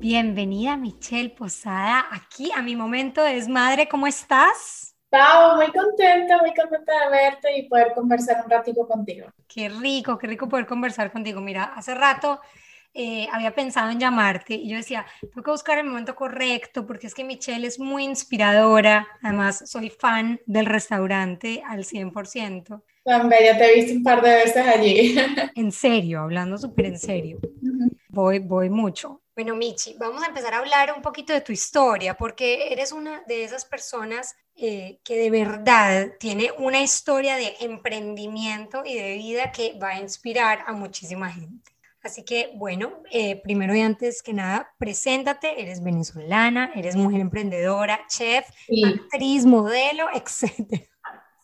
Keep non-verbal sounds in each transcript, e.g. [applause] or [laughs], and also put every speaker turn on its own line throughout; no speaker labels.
Bienvenida Michelle Posada aquí a mi momento de desmadre. ¿Cómo estás?
Pau, muy contenta, muy contenta de verte y poder conversar un ratito contigo.
Qué rico, qué rico poder conversar contigo. Mira, hace rato eh, había pensado en llamarte y yo decía, tengo que buscar el momento correcto porque es que Michelle es muy inspiradora. Además, soy fan del restaurante al 100%.
Tan bella, te he visto un par de veces allí.
En serio, hablando súper en serio. Voy, voy mucho. Bueno, Michi, vamos a empezar a hablar un poquito de tu historia, porque eres una de esas personas eh, que de verdad tiene una historia de emprendimiento y de vida que va a inspirar a muchísima gente. Así que, bueno, eh, primero y antes que nada, preséntate, eres venezolana, eres mujer emprendedora, chef, actriz, modelo, [laughs] etc.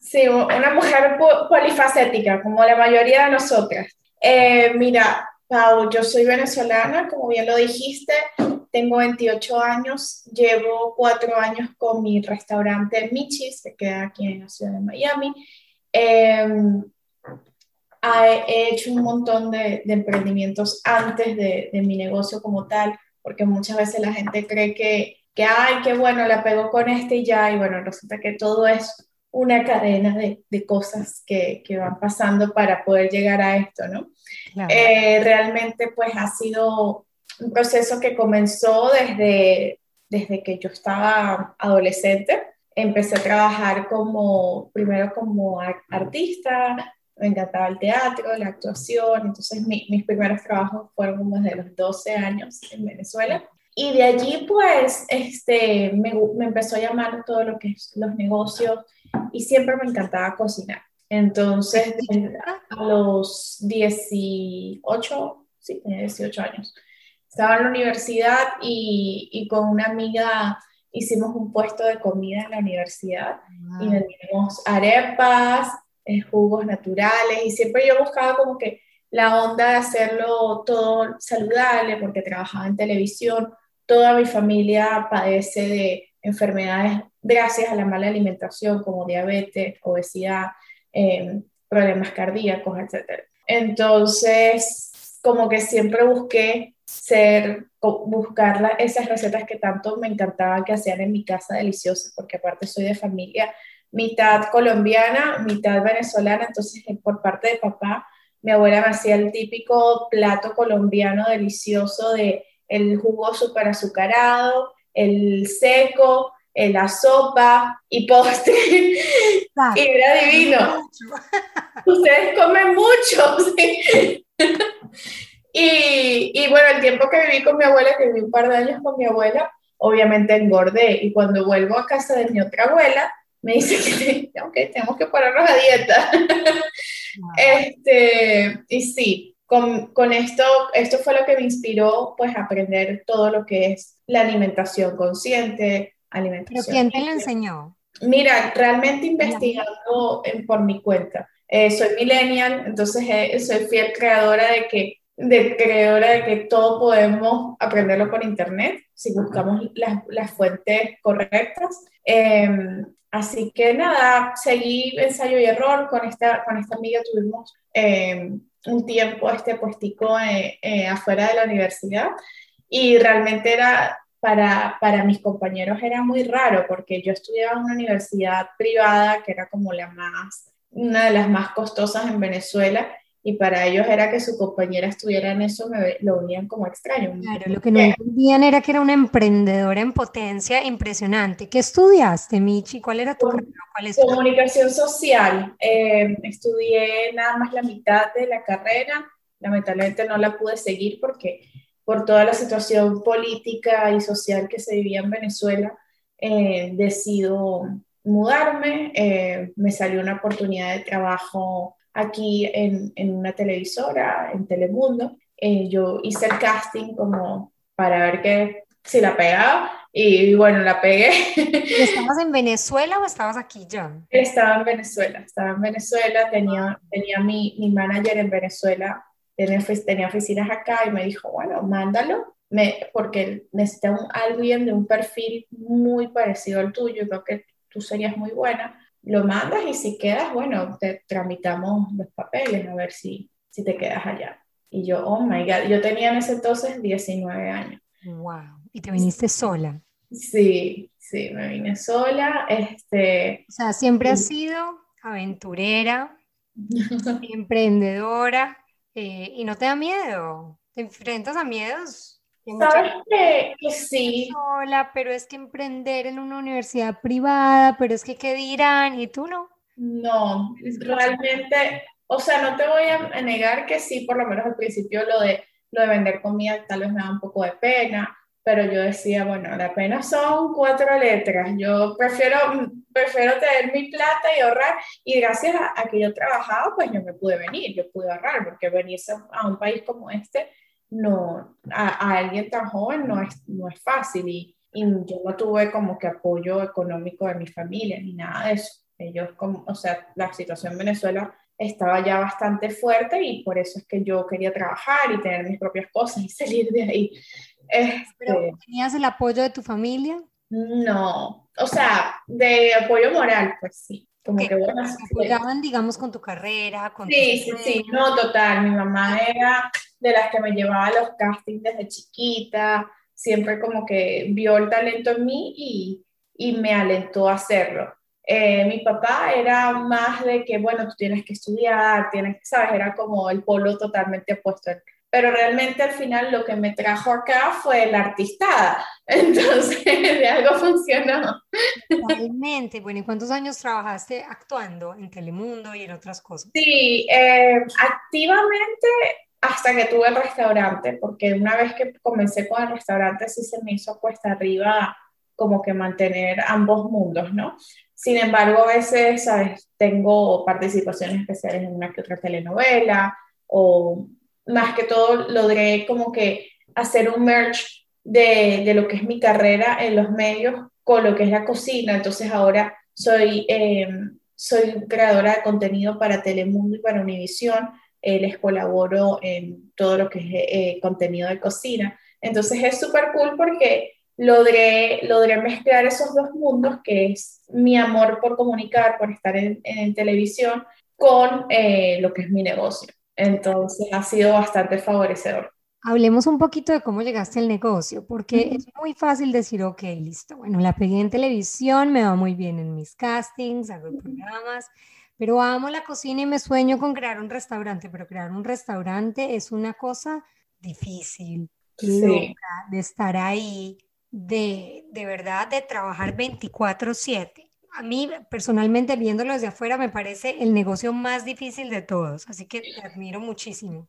Sí, una mujer polifacética, como la mayoría de nosotras. Eh, mira, Pau, yo soy venezolana, como bien lo dijiste, tengo 28 años, llevo cuatro años con mi restaurante Michis, que queda aquí en la ciudad de Miami. Em, he hecho un montón de, emprendimientos antes de, mi negocio como tal, porque muchas veces la gente cree que, que, ay, qué bueno, la pego con este y ya, y bueno, resulta que todo es una cadena de, de cosas que, que, van pasando para poder llegar a esto, ¿no? Eh, realmente pues ha sido un proceso que comenzó desde, desde que yo estaba adolescente. Empecé a trabajar como, primero como artista, me encantaba el teatro, la actuación, entonces mis primeros trabajos fueron como desde los 12 años en Venezuela. Y de allí pues este, me, me empezó a llamar todo lo que es los negocios y siempre me encantaba cocinar. Entonces, a los 18, sí, tenía 18 años, estaba en la universidad y, y, con una amiga hicimos un puesto de comida en la universidad y vendíamos arepas, eh, jugos naturales y siempre yo buscaba como que la onda de hacerlo todo saludable porque trabajaba en televisión, toda mi familia padece de enfermedades gracias a la mala alimentación como diabetes, obesidad, eh, problemas cardíacos, etc. Entonces, como que siempre busqué ser, buscar esas recetas que tanto me encantaba que hacían en mi casa deliciosas, porque aparte soy de familia mitad colombiana, mitad venezolana, entonces por parte de papá, mi abuela me hacía el típico plato colombiano delicioso de el jugo súper azucarado, el seco, la sopa y postre. [laughs] y era divino. [laughs] Ustedes comen mucho. [laughs] y, y, bueno, el tiempo que viví con mi abuela, que viví un par de años con mi abuela, obviamente engordé. Y cuando vuelvo a casa de mi otra abuela, me dice que okay, tenemos que ponernos a dieta. este, y sí, con, con, esto, esto fue lo que me inspiró, pues, a aprender todo lo que es la alimentación consciente, alimentación.
¿Pero quién te lo enseñó?
Mira, realmente investigando por mi cuenta. Eh, soy millennial, entonces eh, soy fiel creadora de que, de creadora de que todo podemos aprenderlo por internet si buscamos las, las fuentes correctas. Em, así que nada, seguí ensayo y error con esta, con esta amiga, tuvimos em, un tiempo este puestico eh, afuera de la universidad y realmente era para, para mis compañeros era muy raro porque yo estudiaba en una universidad privada que era como la más, una de las más costosas en Venezuela y para ellos era que su compañera estuviera en eso, me lo unían como extraño.
Claro, lo que no entendían era que era una emprendedora en potencia impresionante. ¿Qué estudiaste, Michi? ¿Cuál era tu carrera?
Comunicación social. Eh, estudié nada más la mitad de la carrera, lamentablemente no la pude seguir porque por toda la situación política y social que se vivía en Venezuela, eh, decido mudarme. Eh, me salió una oportunidad de trabajo aquí en, en una televisora, en Telemundo. Eh, yo hice el casting como para ver que si la pegaba y bueno, la pegué. [laughs]
¿Estabas en Venezuela o estabas aquí ya?
Estaba en Venezuela, estaba en Venezuela, tenía, tenía mi, mi manager en Venezuela tenía, oficinas acá y me dijo, bueno, mándalo, me, porque necesita un, alguien de un perfil muy parecido al tuyo, creo que tú serías muy buena, lo mandas y si quedas, bueno, te tramitamos los papeles a ver si, si te quedas allá. Y yo, oh my God, yo tenía en ese entonces 19 años.
Wow. ¿Y te viniste sola?
Sí, sí, me vine sola. Este,
o sea, siempre has sido aventurera, [laughs] emprendedora, eh, y no te da miedo. ¿Te enfrentas a miedos?
Sabes que, sí.
Sola, pero es que emprender en una universidad privada, pero es que qué dirán, y tú no.
No, realmente, o sea, no te voy a negar que sí, por lo menos al principio lo de, lo de vender comida tal vez me da un poco de pena, pero yo decía, bueno, la pena son cuatro letras, yo prefiero, prefiero tener mi plata y ahorrar, y gracias a, que yo trabajaba, pues yo me pude venir, yo pude ahorrar, porque venirse a un país como este, no, a, alguien tan joven no es, no es fácil, y, y, yo no tuve como que apoyo económico de mi familia, ni nada de eso. Ellos, como, o sea, la situación en Venezuela estaba ya bastante fuerte y por eso es que yo quería trabajar y tener mis propias cosas y [laughs] salir de ahí.
¿Pero este, tenías el apoyo de tu familia?
No, o sea, de apoyo moral, pues sí. Como que bueno,
apoyaban, digamos, con tu carrera, con
Sí, sí, sí, no, total. Mi mamá era de las que me llevaba a los castings desde chiquita, siempre como que vio el talento en mí y, y me alentó a hacerlo. Eh, mi papá era más de que, bueno, tú tienes que estudiar, tienes que, ¿sabes? Era como el polo totalmente opuesto. Pero realmente al final lo que me trajo acá fue la artistada. [laughs] Entonces, de algo funcionó.
Totalmente. Bueno, ¿y cuántos años trabajaste actuando en Telemundo y en otras cosas?
Sí, eh, activamente hasta que tuve el restaurante, porque una vez que comencé con el restaurante sí se me hizo cuesta arriba como que mantener ambos mundos, ¿no? Sin embargo, a veces, ¿sabes? Tengo participaciones especiales en una que otra telenovela o más que todo logré como que hacer un merge de, de lo que es mi carrera en los medios con lo que es la cocina. Entonces ahora soy, em, soy creadora de contenido para Telemundo y para Univisión. Eh, les colaboro en todo lo que es eh, contenido de cocina. Entonces es súper cool porque logré, logré mezclar esos dos mundos, que es mi amor por comunicar, por estar en, televisión, con eh, lo que es mi negocio. Entonces ha sido bastante favorecedor.
Hablemos un poquito de cómo llegaste al negocio, porque es muy fácil decir, ok, listo, bueno, la pegué en televisión, me va muy bien en mis castings, hago programas, pero amo la cocina y me sueño con crear un restaurante, pero crear un restaurante es una cosa difícil, de estar ahí, de, de verdad de trabajar 24/7. A mí personalmente viéndolo desde afuera me parece el negocio más difícil de todos, así que te admiro muchísimo.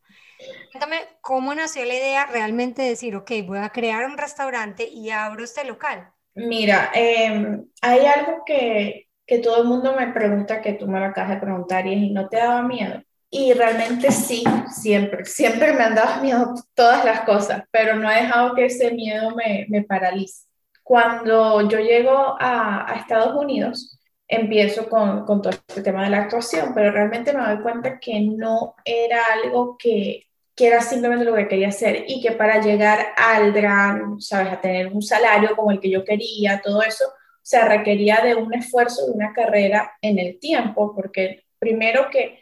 Cuéntame cómo nació la idea realmente de decir, ok, voy a crear un restaurante y abro este local.
Mira, em, hay algo que, que todo el mundo me pregunta, que tú me lo acabas de preguntar, y es, ¿y no te daba miedo? Y realmente sí, siempre, siempre me han dado [laughs] miedo todas las cosas, pero no he dejado que ese miedo me, me paralice. Cuando yo llego a, a Estados Unidos, empiezo con, con, todo este tema de la actuación, pero realmente me doy cuenta que no era algo que, que era simplemente lo que quería hacer y que para llegar al gran, sabes, a tener un salario como el que yo quería, todo eso, se requería de un esfuerzo, de una carrera en el tiempo, porque primero que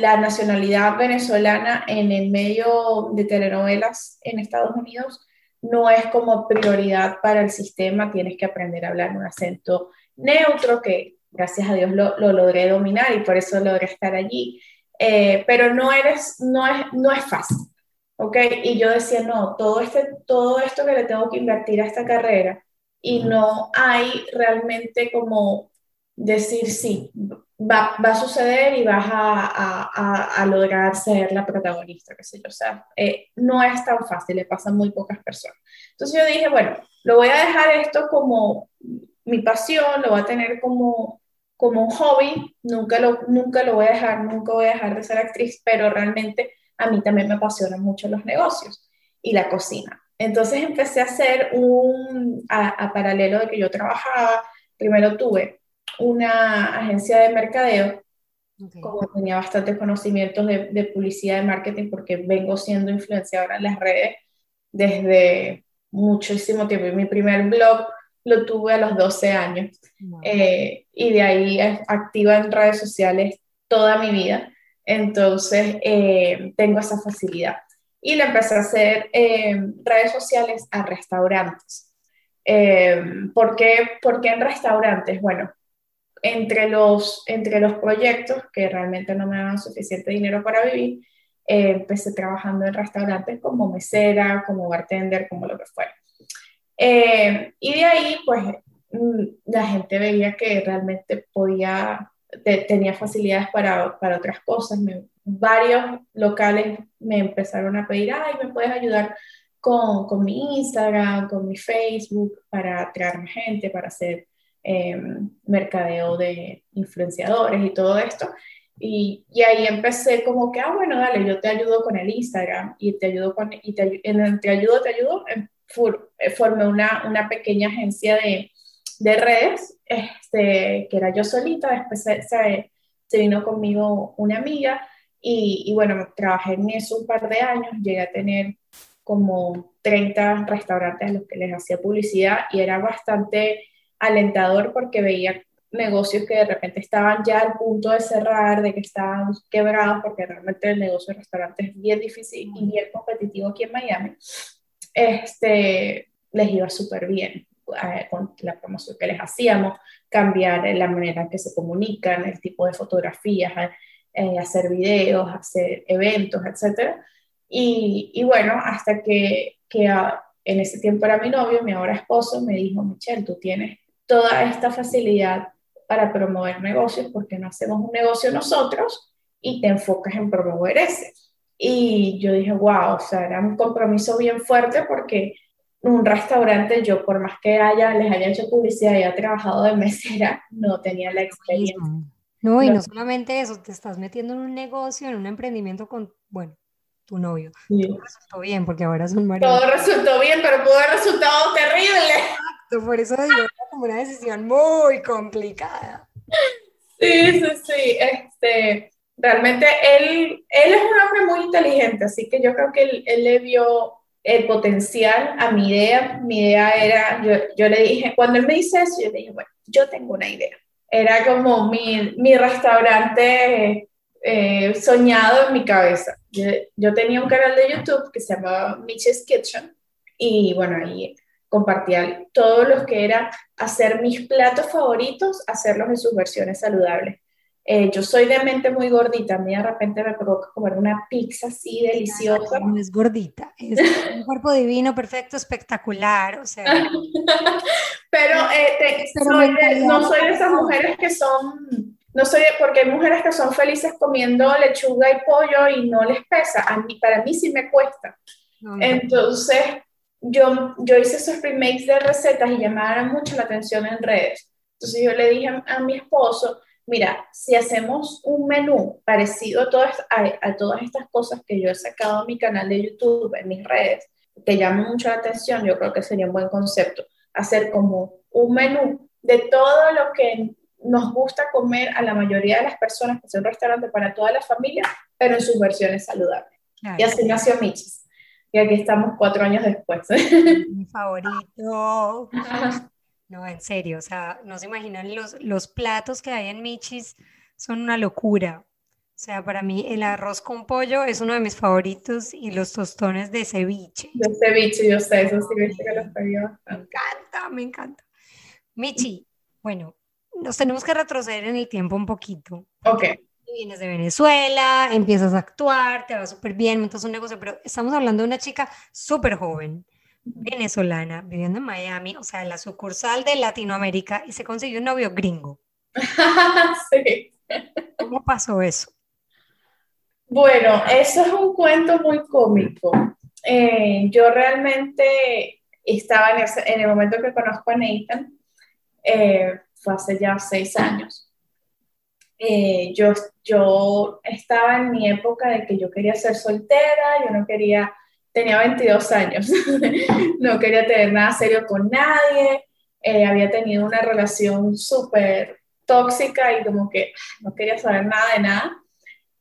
la nacionalidad venezolana en el medio de telenovelas en Estados Unidos no es como prioridad para el sistema, tienes que aprender a hablar un acento neutro, que gracias a Dios lo, logré dominar y por eso logré estar allí, eh, pero no, eres, no, es, no es fácil, ¿ok? Y yo decía, no, todo, este, todo esto que le tengo que invertir a esta carrera y no hay realmente como decir sí, va, va, a suceder y vas a, a, a, lograr ser la protagonista, qué sé yo. O sea, eh, no es tan fácil, le pasa a muy pocas personas. Entonces yo dije, bueno, lo voy a dejar esto como mi pasión, lo voy a tener como, como un hobby, nunca lo, nunca lo voy a dejar, nunca voy a dejar de ser actriz, pero realmente a mí también me apasionan mucho los negocios y la cocina. Entonces empecé a hacer un, a, a paralelo de que yo trabajaba, primero tuve una agencia de mercadeo, como tenía bastantes conocimientos de, de, publicidad y marketing, porque vengo siendo influenciadora en las redes desde muchísimo tiempo. Y mi primer blog lo tuve a los 12 años. Eh, y de ahí activa en redes sociales toda mi vida. Entonces, eh, tengo esa facilidad. y le empecé a hacer eh, redes sociales a restaurantes. Eh, ¿por, qué, ¿Por qué en restaurantes? Bueno, entre los, entre los proyectos que realmente no me daban suficiente dinero para vivir, eh, empecé trabajando en restaurantes como mesera, como bartender, como lo que fuera. Eh, y de ahí, pues, mm, la gente veía que realmente podía, tenía facilidades para, para otras cosas. varios locales me empezaron a pedir, ay, ¿me puedes ayudar con, con mi Instagram, con mi Facebook, para atraer gente, para hacer em, mercadeo de influenciadores y todo esto? Y, y, ahí empecé como que, ah, bueno, dale, yo te ayudo con el Instagram y te ayudo con, y te, en te ayudo, te ayudo, em, eh, formé una, una pequeña agencia de, de redes, este, que era yo solita, después se, se, vino conmigo una amiga y, y, bueno, trabajé en eso un par de años, llegué a tener como 30 restaurantes a los que les hacía publicidad y era bastante alentador porque veía negocios que de repente estaban ya al punto de cerrar, de que estaban quebrados, porque realmente el negocio de restaurantes es bien difícil y bien competitivo aquí en Miami, este, les iba súper bien eh, con la promoción que les hacíamos, cambiar la manera en que se comunican, el tipo de fotografías, eh, hacer videos, hacer eventos, etc. Y, y bueno, hasta que, que en ese tiempo era mi novio, mi ahora esposo, me dijo, Michelle, tú tienes toda esta facilidad para promover negocios, porque no hacemos un negocio nosotros y te enfocas en promover ese. Y yo dije, wow, o sea, era un compromiso bien fuerte porque un restaurante, yo por más que haya, les haya hecho publicidad y haya trabajado de mesera, no tenía la experiencia.
No, y no, solamente eso, te estás metiendo en un negocio, en un emprendimiento con, bueno, tu novio. Todo resultó bien, porque ahora es un marido.
Todo resultó bien, pero pudo haber resultado terrible
por eso digo, como una decisión muy complicada.
Sí, sí, sí, este, realmente él, él es un hombre muy inteligente, así que yo creo que él, él le vio el potencial a mi idea. Mi idea era, yo, yo, le dije, cuando él me dice eso, yo le dije, bueno, yo tengo una idea. Era como mi, mi restaurante eh, soñado en mi cabeza. Yo, yo, tenía un canal de YouTube que se llamaba Mitch's Kitchen y bueno, ahí compartía todo lo que era hacer mis platos favoritos, hacerlos en sus versiones saludables. Eh, yo soy de mente muy gordita, a mí de repente me provoca comer una pizza así deliciosa.
No es gordita, es un cuerpo divino, perfecto, espectacular, o sea. [laughs]
Pero, eh, no soy de esas mujeres que son, no soy, porque hay mujeres que son felices comiendo lechuga y pollo y no les pesa, a mí, para mí sí me cuesta. Entonces, yo, yo hice esos remakes de recetas y llamaron mucho la atención en redes. Entonces yo le dije a, mi esposo, mira, si hacemos un menú parecido a todas, a, todas estas cosas que yo he sacado en mi canal de YouTube, en mis redes, que llaman mucho la atención, yo creo que sería un buen concepto. Hacer como un menú de todo lo que nos gusta comer a la mayoría de las personas, que es un restaurante para toda la familia, pero en sus versiones saludables. Y así nació Michis. Y aquí estamos cuatro años después.
Mi favorito. No, en serio, o sea, no se imaginan los, los platos que hay en Michis, son una locura. O sea, para mí el arroz con pollo es uno de mis favoritos y los tostones de ceviche.
De ceviche, yo sé, eso sí, viste que los pedí
Me encanta, me encanta. Michi, bueno, nos tenemos que retroceder en el tiempo un poquito.
Ok
vienes de Venezuela, empiezas a actuar, te va súper bien, montas un negocio, pero estamos hablando de una chica súper joven, venezolana, viviendo en Miami, o sea, en la sucursal de Latinoamérica, y se consiguió un novio gringo. [laughs]
sí.
¿Cómo pasó eso?
Bueno, eso es un cuento muy cómico. Eh, yo realmente estaba en, el momento que conozco a Nathan, eh, fue hace ya seis años. Eh, yo, yo estaba en mi época de que yo quería ser soltera, yo no quería, tenía 22 años, [laughs] no quería tener nada serio con nadie, eh, había tenido una relación súper tóxica y como que no quería saber nada de nada.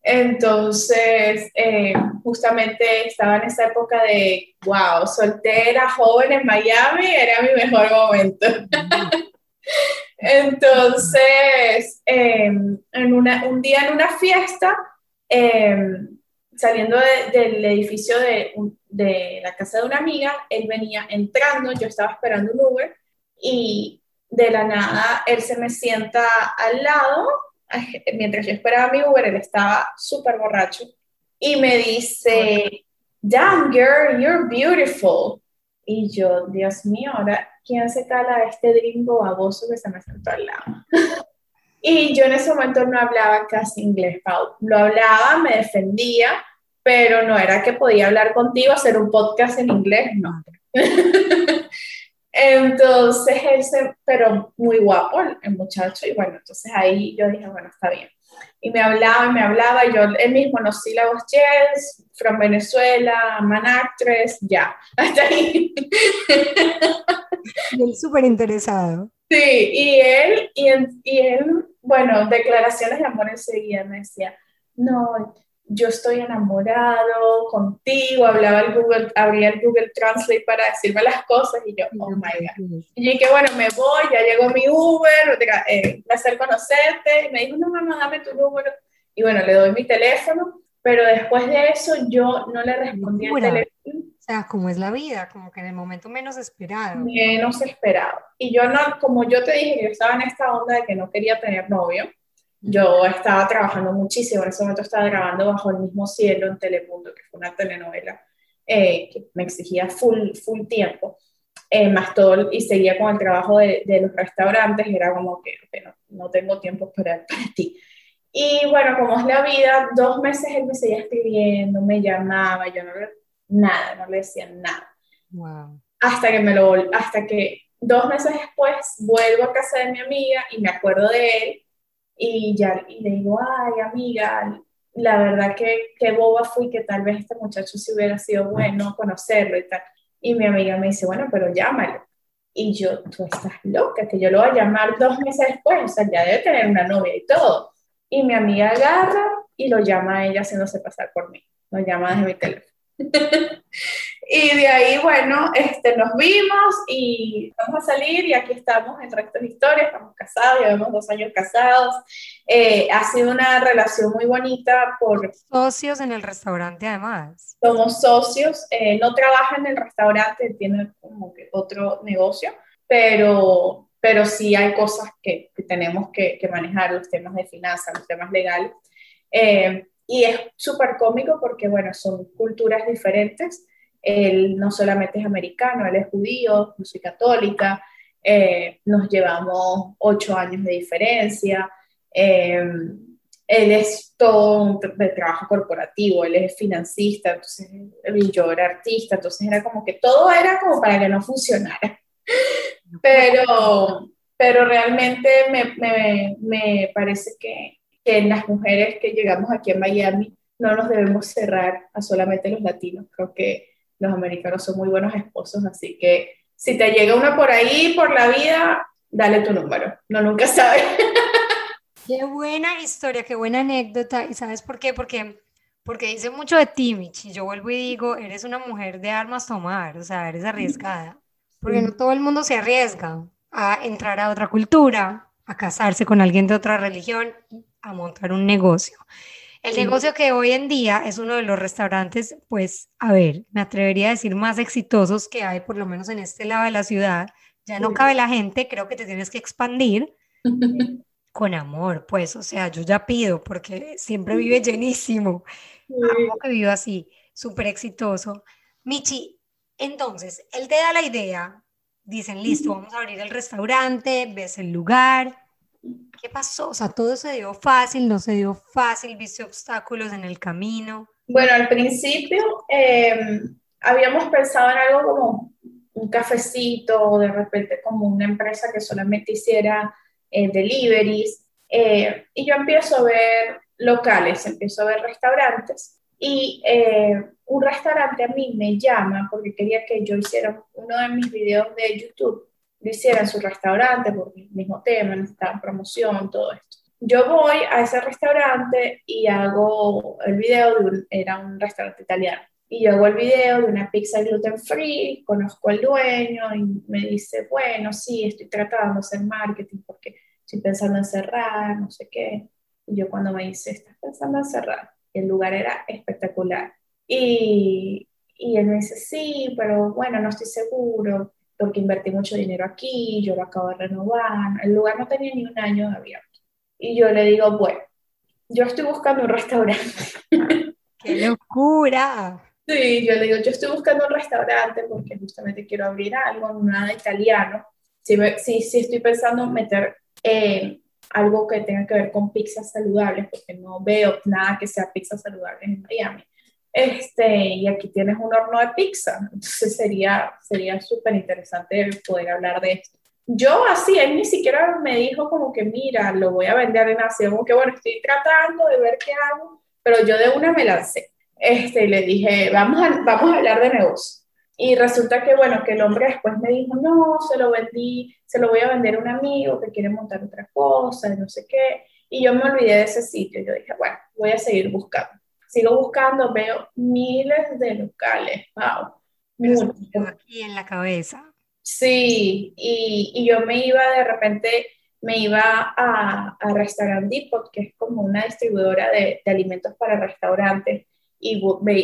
Entonces, eh, justamente estaba en esa época de, wow, soltera, joven en Miami, era mi mejor momento. Entonces, em, en una, un día en una fiesta, em, saliendo del edificio de, de la casa de una amiga, él venía entrando, yo estaba esperando un Uber y de la nada él se me sienta al lado, mientras yo esperaba mi Uber, él estaba súper borracho y me dice, damn girl, you're beautiful. Y yo, Dios mío, ahora, ¿quién se cala a este gringo baboso que se me sentó al lado? [laughs] y yo en ese momento no hablaba casi inglés, Pau. Lo hablaba, me defendía, pero no era que podía hablar contigo, hacer un podcast en inglés, no. [laughs] entonces, ese, pero muy guapo el muchacho, y bueno, entonces ahí yo dije, bueno, está bien y me hablaba y me hablaba, y yo él mismo, los sílabos yes, from Venezuela, man actress, ya, [laughs] hasta ahí.
Y él súper interesado.
Sí, y él, y, y él, bueno, declaraciones de amor enseguida me decía, no, yo estoy enamorado contigo, hablaba el Google, abría el Google Translate para decirme las cosas y yo, oh my God. Y que bueno, me voy, ya llegó mi Uber, eh, placer conocerte, y me dijo, no, mamá, dame tu número, y bueno, le doy mi teléfono, pero después de eso yo no le respondí al teléfono.
O sea, como es la vida, como que en el momento menos esperado.
Menos esperado. Y yo no, como yo te dije, yo estaba en esta onda de que no quería tener novio, yo estaba trabajando muchísimo, en ese momento estaba grabando Bajo el mismo cielo en Telemundo, que fue una telenovela eh, que me exigía full, full tiempo, eh, más todo, y seguía con el trabajo de, de los restaurantes, y era como que no, no, tengo tiempo para, [laughs] para ti. Y bueno, como es la vida, dos meses él me seguía escribiendo, me llamaba, yo no le, nada, no le decía nada. Wow. Hasta que me lo, hasta que dos meses después vuelvo a casa de mi amiga y me acuerdo de él y ya y le digo, ay amiga, la verdad que, que boba fui, que tal vez este muchacho si hubiera sido bueno conocerlo y tal. Y mi amiga me dice, bueno, pero llámalo. Y yo, tú estás loca, que yo lo voy a llamar dos meses después, o sea, ya debe tener una novia y todo. Y mi amiga agarra y lo llama a ella haciéndose pasar por mí. Lo llama desde mi teléfono. [laughs] y de ahí, bueno, este, nos vimos y vamos a salir y aquí estamos en resto de historia, estamos casados, llevamos dos años casados. Eh, ha sido una relación muy bonita por...
Socios en el restaurante además.
Somos socios, eh, no trabaja en el restaurante, tiene como que otro negocio, pero, pero sí hay cosas que, que tenemos que, que, manejar, los temas de finanzas, los temas legales. Eh, y es súper cómico porque, bueno, son culturas diferentes. Él no solamente es americano, él es judío, yo soy católica, eh, nos llevamos ocho años de diferencia. Eh, él es todo de trabajo corporativo, él es financista, entonces, y yo era artista, entonces era como que todo era como para que no funcionara. [laughs] Pero, pero realmente me, me, me parece que que en las mujeres que llegamos aquí a Miami no nos debemos cerrar a solamente los latinos. Creo que los americanos son muy buenos esposos, así que si te llega una por ahí, por la vida, dale tu número. No nunca sabes. [laughs]
Qué buena historia, qué buena anécdota. ¿Y sabes por qué? Porque, porque dice mucho de ti, Michi. Yo vuelvo y digo, eres una mujer de armas tomar, o sea, eres arriesgada. Porque no todo el mundo se arriesga a entrar a otra cultura, a casarse con alguien de otra religión a montar un negocio. El negocio que hoy en día es uno de los restaurantes, pues, a ver, me atrevería a decir más exitosos que hay, por lo menos en este lado de la ciudad. Ya no cabe la gente, creo que te tienes que expandir [laughs] con amor, pues, o sea, yo ya pido porque siempre vive llenísimo. Amo que viva así, súper exitoso. Michi, entonces, él te da la idea, dicen, listo, vamos a abrir el restaurante, ves el lugar, ¿Qué pasó? O sea, todo se dio fácil, no se dio fácil, viste obstáculos en el camino.
Bueno, al principio em, habíamos pensado en algo como un cafecito o de repente como una empresa que solamente hiciera eh, deliveries. Eh, y yo empiezo a ver locales, empiezo a ver restaurantes y eh, un restaurante a mí me llama porque quería que yo hiciera uno de mis videos de YouTube lo hiciera en su restaurante por el mismo tema, necesitaban promoción, todo esto. Yo voy a ese restaurante y hago el video, de un, era un restaurante italiano, y yo hago el video de una pizza gluten free, conozco al dueño y me dice, bueno, sí, estoy tratando de hacer marketing porque estoy pensando en cerrar, no sé qué. Y yo cuando me dice, ¿estás pensando en cerrar? El lugar era espectacular. Y, y él me dice, sí, pero bueno, no estoy seguro porque invertí mucho dinero aquí, yo lo acabo de renovar, el lugar no tenía ni un año de abierto. Y yo le digo, bueno, yo estoy buscando un restaurante. [laughs]
¡Qué locura!
Sí, yo le digo, yo estoy buscando un restaurante porque justamente quiero abrir algo, nada italiano. Sí, sí, sí estoy pensando en meter eh, algo que tenga que ver con pizzas saludables, porque no veo nada que sea pizza saludable en Miami. Este, y aquí tienes un horno de pizza, entonces sería sería súper interesante poder hablar de esto. Yo así, él ni siquiera me dijo como que, mira, lo voy a vender en Asia, como que bueno, estoy tratando de ver qué hago, pero yo de una me lancé. Este, y le dije, vamos a, vamos a hablar de negocio. Y resulta que, bueno, que el hombre después me dijo, no, se lo vendí, se lo voy a vender a un amigo que quiere montar otra cosa, no sé qué. Y yo me olvidé de ese sitio. Yo dije, bueno, voy a seguir buscando. Sigo buscando, veo miles de locales. Wow.
aquí en la cabeza.
Sí, y, y, yo me iba de repente, me iba a, a Restaurant Depot, que es como una distribuidora de, de alimentos para restaurantes y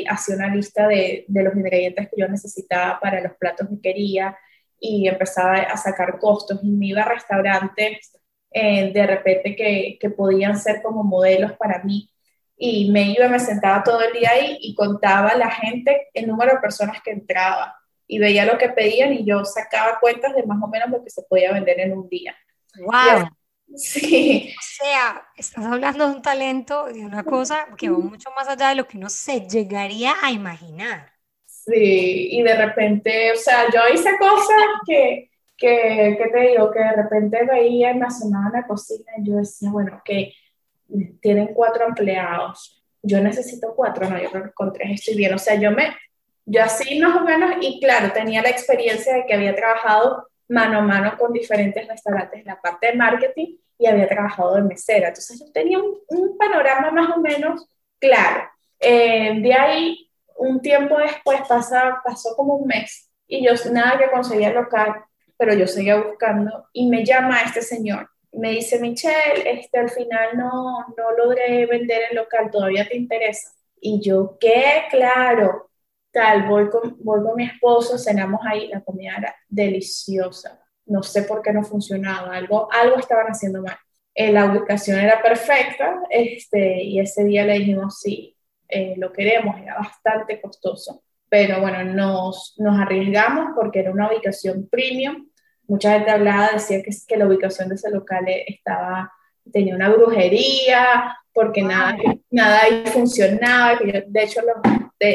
hacía una lista de, de, los ingredientes que yo necesitaba para los platos que quería y empezaba a sacar costos y me iba a restaurantes eh, de repente que, que, podían ser como modelos para mí y me iba, me sentaba todo el día ahí y contaba a la gente el número de personas que entraba y veía lo que pedían y yo sacaba cuentas de más o menos lo que se podía vender en un día.
¡Wow! [laughs]
Sí.
O sea, estás hablando de un talento, de una cosa que va mucho más allá de lo que uno se llegaría a imaginar.
Sí, y de repente, o sea, yo hice cosas que, que, que te digo, que de repente veía en la semana en la cocina y yo decía, bueno, que tienen cuatro empleados, yo necesito cuatro, no, yo creo que con tres estoy bien. O sea, yo me, yo así más o menos, y claro, tenía la experiencia de que había trabajado mano a mano con diferentes restaurantes en la parte de marketing y había trabajado de mesera. Entonces yo tenía un, panorama más o menos claro. Eh, de ahí, un tiempo después, pasa, pasó como un mes y yo nada que conseguía local, pero yo seguía buscando y me llama este señor. Me dice, Michelle, este, al final no, no logré vender el local, ¿todavía te interesa? Y yo, ¿qué? Claro, tal, voy con, voy con mi esposo, cenamos ahí, la comida era deliciosa. No sé por qué no funcionaba, algo, algo estaban haciendo mal. Eh, la ubicación era perfecta este, y ese día le dijimos, sí, eh, lo queremos, era bastante costoso. Pero bueno, nos, nos arriesgamos porque era una ubicación premium. Mucha gente hablaba, decía que, que la ubicación de ese local estaba, tenía una brujería, porque nada, nada ahí funcionaba. de hecho,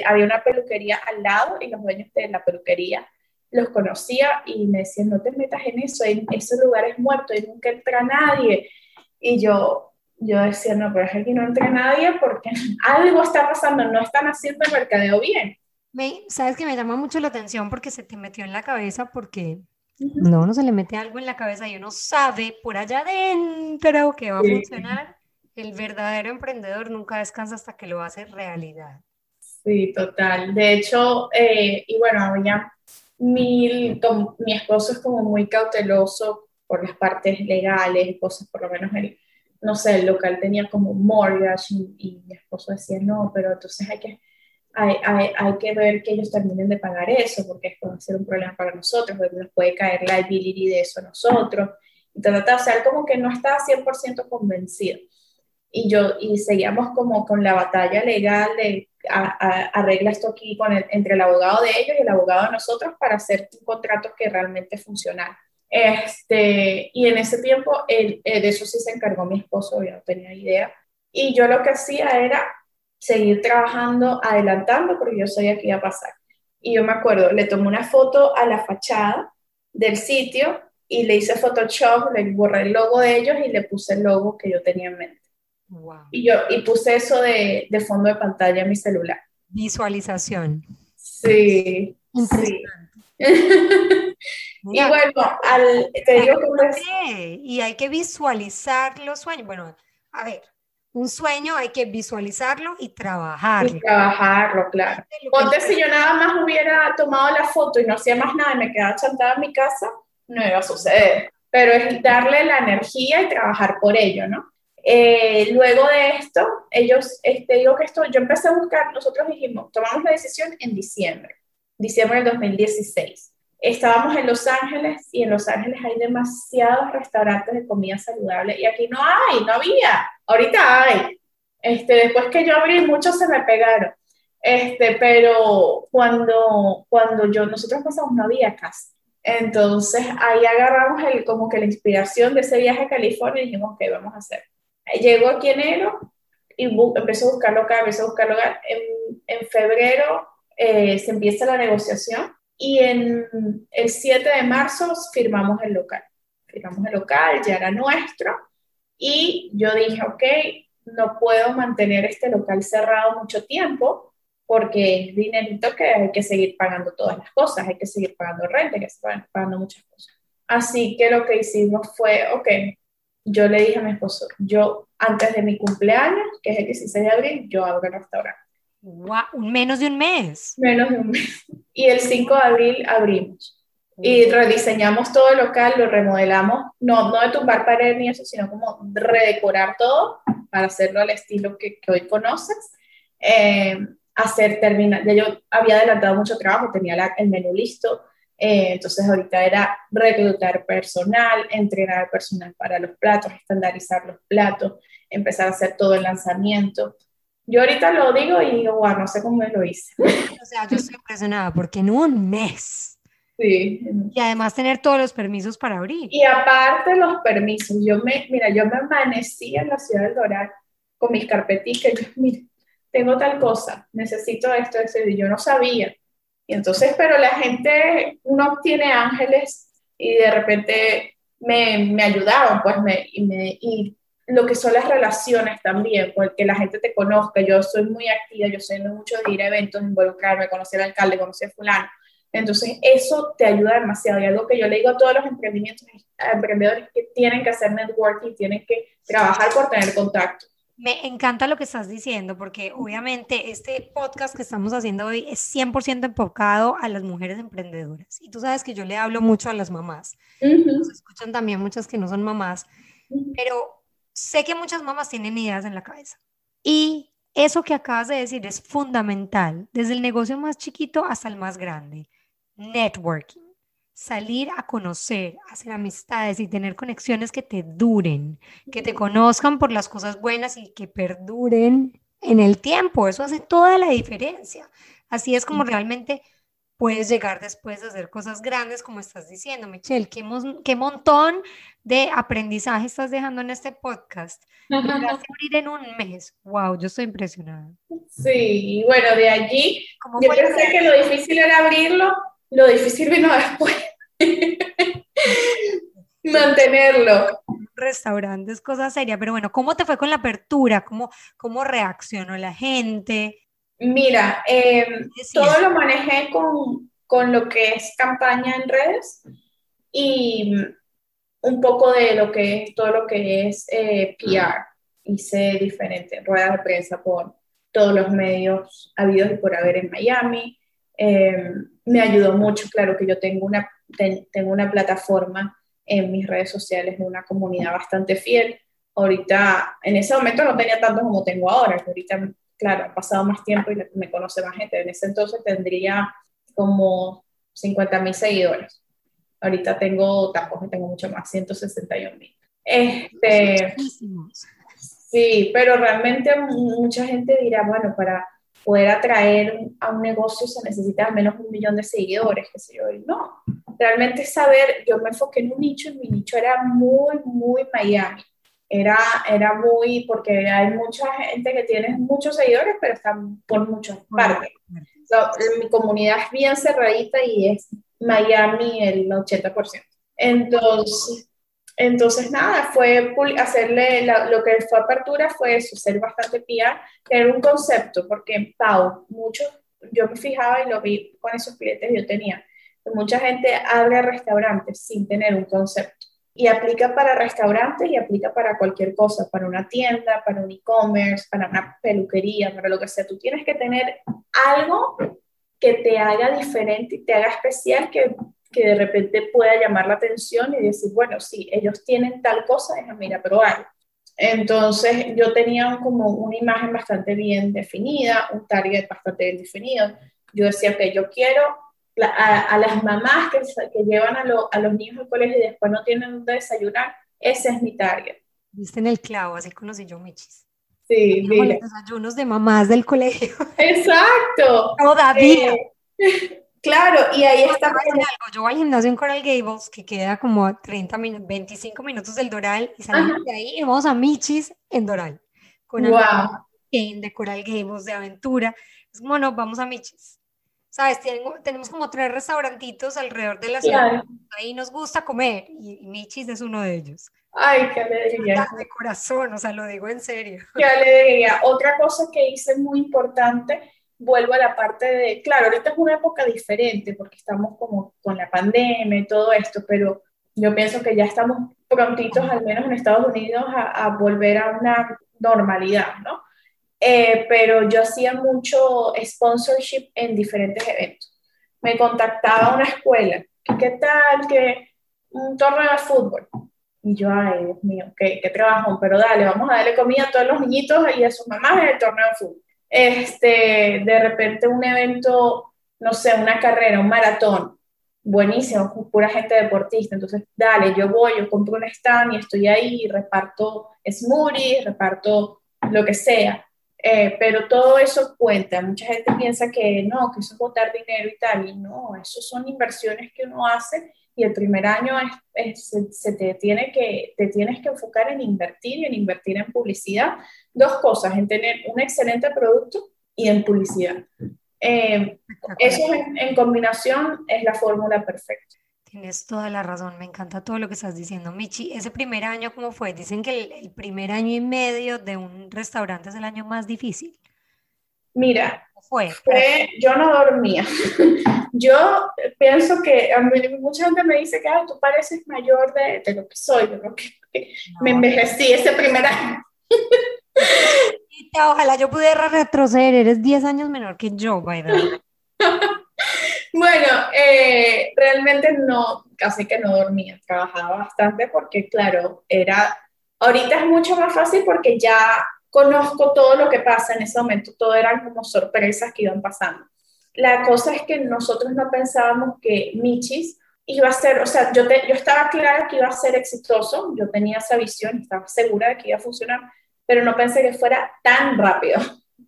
había una peluquería al lado y los dueños de la peluquería los conocía y me decían, no te metas en eso, en esos lugares muertos, y nunca entra nadie. Y yo, yo decía, no, pero es que aquí no entra nadie porque [laughs] algo está pasando, no están haciendo el mercadeo bien.
Me, Sabes que me llama mucho la atención porque se te metió en la cabeza porque no, no se le mete algo en la cabeza y uno sabe por allá adentro que va a funcionar el verdadero emprendedor nunca descansa hasta que lo hace realidad.
Sí, total. De hecho, eh, y bueno, había mil, mi esposo es como muy cauteloso por las partes legales, cosas, por lo menos el, no sé, el local tenía como mortgage y, mi esposo decía, no, pero entonces hay que, hay, hay, hay, que ver que ellos terminen de pagar eso, porque esto va a ser un problema para nosotros, porque nos puede caer la liability de eso a nosotros. Y tal, o sea, como que no estaba 100% convencido y yo y seguíamos como con la batalla legal de arregla esto aquí con entre el abogado de ellos y el abogado de nosotros para hacer un contrato que realmente funcionara. Este, y en ese tiempo el, de eso sí se encargó mi esposo, yo no tenía idea. Y yo lo que hacía era seguir trabajando, adelantando, porque yo sabía que iba a pasar. Y yo me acuerdo, le tomé una foto a la fachada del sitio y le hice Photoshop, le borré el logo de ellos y le puse el logo que yo tenía en mente. Y yo y puse eso de, de, fondo de pantalla en mi celular.
Visualización.
Sí. sí. [laughs] y bueno, al, te digo que pues
Y hay que visualizar los sueños. Bueno, a ver, un sueño hay que visualizarlo y trabajarlo.
Y trabajarlo, claro. Ponte si yo nada más hubiera tomado la foto y no hacía más nada y me quedaba chantada en mi casa, no iba a suceder. Pero es darle la energía y trabajar por ello, ¿no? Eh, luego de esto, ellos, este, digo que esto, yo empecé a buscar, nosotros dijimos, tomamos la decisión en diciembre, diciembre del 2016. Estábamos en Los Ángeles y en Los Ángeles hay demasiados restaurantes de comida saludable y aquí no hay, no había, ahorita hay. Este, después que yo abrí, muchos se me pegaron. Este, pero cuando, cuando yo, nosotros pasamos, no había casa. Entonces ahí agarramos el, como que la inspiración de ese viaje a California y dijimos, ok, vamos a hacer. Llegó aquí enero y empezó a buscar local, empezó a buscar local. En, en febrero eh, se empieza la negociación y en el 7 de marzo firmamos el local. Firmamos el local, ya era nuestro. Y yo dije, ok, no puedo mantener este local cerrado mucho tiempo porque es dinerito que hay que seguir pagando todas las cosas, hay que seguir pagando renta, hay que seguir pagando muchas cosas. Así que lo que hicimos fue, ok, yo le dije a mi esposo, yo antes de mi cumpleaños, que es el 16 de abril, yo abro el restaurante.
Wow, menos de un mes.
Menos de un mes. [laughs] Y el 5 de abril abrimos. Y rediseñamos todo el local, lo remodelamos, no, no de tumbar paredes ni eso, sino como redecorar todo para hacerlo al estilo que, que hoy conoces. Eh, hacer terminar, ya yo había adelantado mucho trabajo, tenía el menú listo, eh, entonces ahorita era reclutar personal, entrenar personal para los platos, estandarizar los platos, empezar a hacer todo el lanzamiento. Yo ahorita lo digo y digo, wow, no sé cómo lo hice.
O sea, yo estoy impresionada porque en un mes.
Sí.
Y además tener todos los permisos para abrir.
Y aparte los permisos, yo me, mira, yo me amanecí en la ciudad del Doral con mis carpeticas, yo, mira, tengo tal cosa, necesito esto, esto, y yo no sabía. Y entonces, pero la gente, uno tiene ángeles y de repente me, me ayudaban, pues, me, y, me, y lo que son las relaciones también, porque la gente te conozca, yo soy muy activa, yo soy mucho de ir a eventos, involucrarme, conocer al alcalde, conocer a fulano. Entonces, eso te ayuda demasiado. Y algo que yo le digo a todos los emprendimientos, emprendedores que tienen que hacer networking, tienen que trabajar por tener contacto.
Me encanta lo que estás diciendo porque obviamente este podcast que estamos haciendo hoy es 100% enfocado a las mujeres emprendedoras. Y tú sabes que yo le hablo mucho a las mamás. Nos escuchan también muchas que no son mamás, pero sé que muchas mamás tienen ideas en la cabeza. Y eso que acabas de decir es fundamental, desde el negocio más chiquito hasta el más grande. Networking salir a conocer, hacer amistades y tener conexiones que te duren, que te conozcan por las cosas buenas y que perduren en el tiempo. Eso hace toda la diferencia. Así es como realmente puedes llegar después de hacer cosas grandes, como estás diciendo, Michelle. Qué, qué montón de aprendizaje estás dejando en este podcast. [laughs] abrir en un mes. Wow, yo estoy impresionada.
Sí, y bueno, de allí, yo pensé que lo difícil era abrirlo lo difícil vino después. [laughs] Mantenerlo.
Restaurante es cosa seria, pero bueno, ¿cómo te fue con la apertura? ¿Cómo, cómo reaccionó la gente?
Mira, em, todo lo manejé con, con lo que es campaña en redes y un poco de lo que es todo lo que es eh, PR. Hice diferentes ruedas de prensa por todos los medios habidos y por haber en Miami. Em, me ayudó mucho, claro que yo tengo una, tengo una plataforma en mis redes sociales de una comunidad bastante fiel. Ahorita, en ese momento no tenía tanto como tengo ahora, ahorita, claro, ha pasado más tiempo y me conoce más gente. En ese entonces tendría como 50 mil seguidores. Ahorita tengo, tampoco tengo mucho más, 161 mil. Este, sí, pero realmente mucha gente dirá, bueno, para poder atraer a un negocio se necesita al menos un millón de seguidores, qué sé yo. No, realmente saber, yo me enfoqué en un nicho y mi nicho era muy, muy Miami. Era, era muy, porque hay mucha gente que tiene muchos seguidores, pero están por muchas partes. mi comunidad es bien cerradita y es Miami el 80%. Entonces, entonces, nada, fue hacerle lo que fue apertura fue eso, ser bastante pía, tener un concepto, porque Pau, mucho, yo me fijaba y lo vi con esos clientes que yo tenía, que mucha gente abre restaurantes sin tener un concepto. Y aplica para restaurantes y aplica para cualquier cosa, para una tienda, para un e-commerce, para una peluquería, para lo que sea. Tú tienes que tener algo que te haga diferente y te haga especial, que que de repente pueda llamar la atención y decir, bueno, sí, ellos tienen tal cosa, déjame ir a probar. Entonces yo tenía como una imagen bastante bien definida, un target bastante bien definido. Yo decía que yo quiero a, las mamás que, que llevan a, a, los niños al colegio y después no tienen dónde desayunar, ese es mi target.
Viste en el clavo, así conocí yo Michis.
Sí,
Los desayunos de mamás del colegio. [laughs]
Exacto.
Todavía.
Eh, [laughs] claro, y ahí está.
Yo voy al gimnasio en Coral Gables, que queda como a 30 25 minutos del Doral, y salimos de ahí y vamos a Michis en Doral. Con
wow.
de Coral Gables, de aventura. Es como, no, vamos a Michis. ¿Sabes? tenemos como tres restaurantitos alrededor de la ciudad. Ahí nos gusta comer y, Michis es uno de ellos.
Ay, qué alegría.
De corazón, o sea, lo digo en serio. [laughs]
Qué alegría. Otra cosa que hice muy importante, vuelvo a la parte de, claro, ahorita es una época diferente porque estamos como con la pandemia y todo esto, pero yo pienso que ya estamos prontitos, al menos en Estados Unidos, a, a volver a una normalidad, ¿no? Eh, pero yo hacía mucho sponsorship en diferentes eventos. Me contactaba una escuela, ¿qué tal? que Un torneo de fútbol. Y yo, ay, Dios mío, qué, qué trabajo, pero dale, vamos a darle comida a todos los niñitos y a sus mamás en el torneo de fútbol. Este, de repente un evento, no sé, una carrera, un maratón, buenísimo, pura gente deportista. Entonces, dale, yo voy, yo compro un stand y estoy ahí, reparto smoothies, reparto lo que sea. Eh, pero todo eso cuenta. Mucha gente piensa que no, que eso es botar dinero y tal. Y no, eso son inversiones que uno hace y el primer año es, se, te, tiene que, te tienes que enfocar en invertir y en invertir en publicidad. Dos cosas, en tener un excelente producto y en publicidad. Eh, eso en combinación es la fórmula perfecta.
Tienes toda la razón, me encanta todo lo que estás diciendo. Michi, ese primer año, ¿cómo fue? Dicen que el, primer año y medio de un restaurante es el año más difícil.
Mira, fue? yo no dormía. [laughs] yo pienso que a mí, mucha gente me dice que tú pareces mayor de, lo que soy, de lo que me envejecí ese primer año. [laughs]
Ojalá yo pudiera retroceder, eres 10 años menor que yo, by the [laughs]
bueno, eh, realmente no, casi que no dormía, trabajaba bastante porque, claro, era, ahorita es mucho más fácil porque ya conozco todo lo que pasa en ese momento, todo eran como sorpresas que iban pasando. La cosa es que nosotros no pensábamos que Michis iba a ser, o sea, yo, yo estaba clara que iba a ser exitoso, yo tenía esa visión, estaba segura de que iba a funcionar, pero no pensé que fuera tan rápido.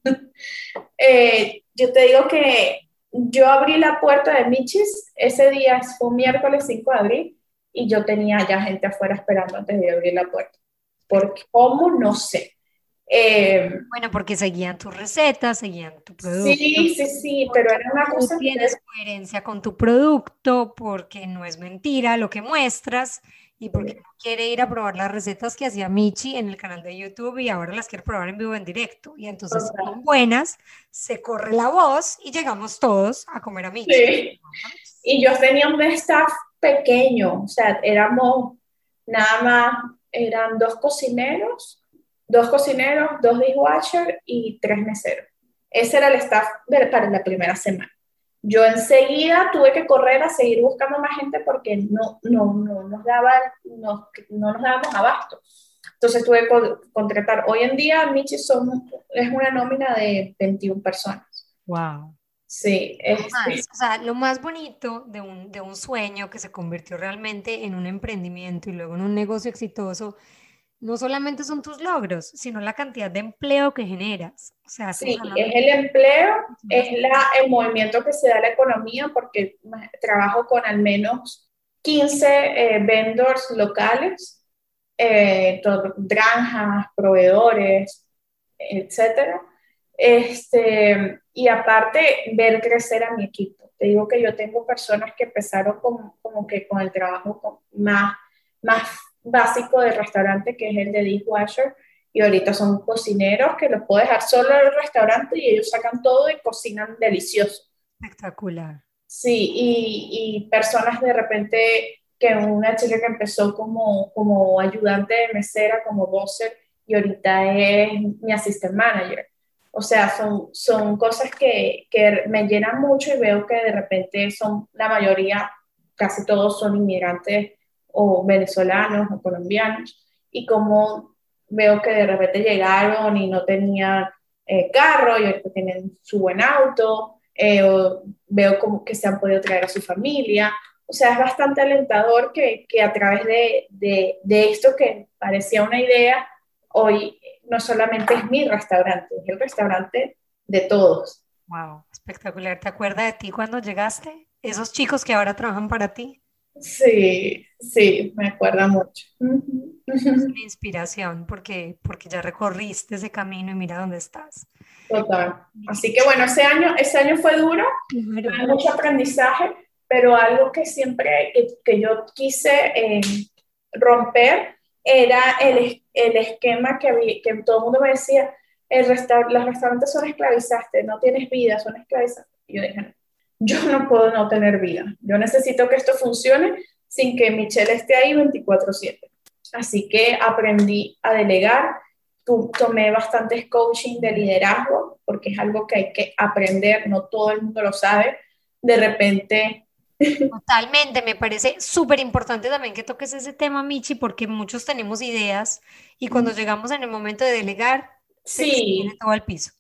[laughs] eh, yo te digo que yo abrí la puerta de Michis, ese día fue un miércoles 5 de abril y yo tenía ya gente afuera esperando antes de abrir la puerta. Porque, ¿Cómo? No sé.
Eh, bueno, porque seguían tus recetas, seguían tu producto.
Sí, sí, sí, pero era una cosa.
Tienes coherencia con tu producto porque no es mentira lo que muestras y porque quiere ir a probar las recetas que hacía Michi en el canal de YouTube y ahora las quiere probar en vivo en directo. Y entonces son buenas, se corre la voz y llegamos todos a comer a Michi. Sí.
Y yo tenía un staff pequeño, o sea, éramos nada más, eran dos cocineros, dos cocineros, dos dishwasher y tres meseros. Ese era el staff para la primera semana. Yo enseguida tuve que correr a seguir buscando más gente porque no, no, no nos, daba, no, no nos dábamos abasto. Entonces tuve que contratar. Hoy en día Michi son, es una nómina de 21 personas.
Wow.
Sí.
Es, o sea, lo más bonito de un, de un sueño que se convirtió realmente en un emprendimiento y luego en un negocio exitoso no solamente son tus logros, sino la cantidad de empleo que generas. O sea,
sí, es el empleo, es la, el movimiento que se da a la economía, porque trabajo con al menos 15 eh, vendors locales, eh, granjas, proveedores, etcétera. Este, y aparte, ver crecer a mi equipo. Te digo que yo tengo personas que empezaron como, como que con el trabajo más, más básico del restaurante, que es el de dishwasher, y ahorita son cocineros que los puedo dejar solo en el restaurante y ellos sacan todo y cocinan delicioso.
Espectacular.
Sí, y, y personas de repente, que una chica que empezó como, como ayudante de mesera, como bosser, y ahorita es mi assistant manager. O sea, son, son cosas que, que me llenan mucho y veo que de repente son la mayoría, casi todos son inmigrantes o venezolanos o colombianos, y como veo que de repente llegaron y no tenían eh, carro y ahorita tienen su buen auto, eh, o veo como que se han podido traer a su familia. O sea, es bastante alentador que, que a través de, de, de, esto que parecía una idea, hoy no solamente es mi restaurante, es el restaurante de todos.
Wow, espectacular. ¿Te acuerdas de ti cuando llegaste? Esos chicos que ahora trabajan para ti.
Sí, sí, me acuerda mucho.
Es una inspiración porque, porque ya recorriste ese camino y mira dónde estás.
Total. Así que bueno, ese año, ese año fue duro, mucho aprendizaje, pero algo que siempre que, yo quise eh, romper era el, el esquema que, que todo el mundo me decía, el los restaurantes son esclavizaste, no tienes vida, son esclavizaste. Y yo dije, yo no puedo no tener vida. Yo necesito que esto funcione sin que Michelle esté ahí 24/7. Así que aprendí a delegar, tomé bastantes coaching de liderazgo, porque es algo que hay que aprender, no todo el mundo lo sabe. De repente... [laughs]
Totalmente, me parece súper importante también que toques ese tema, Michi, porque muchos tenemos ideas y cuando llegamos en el momento de delegar,
sí. se
viene todo al piso.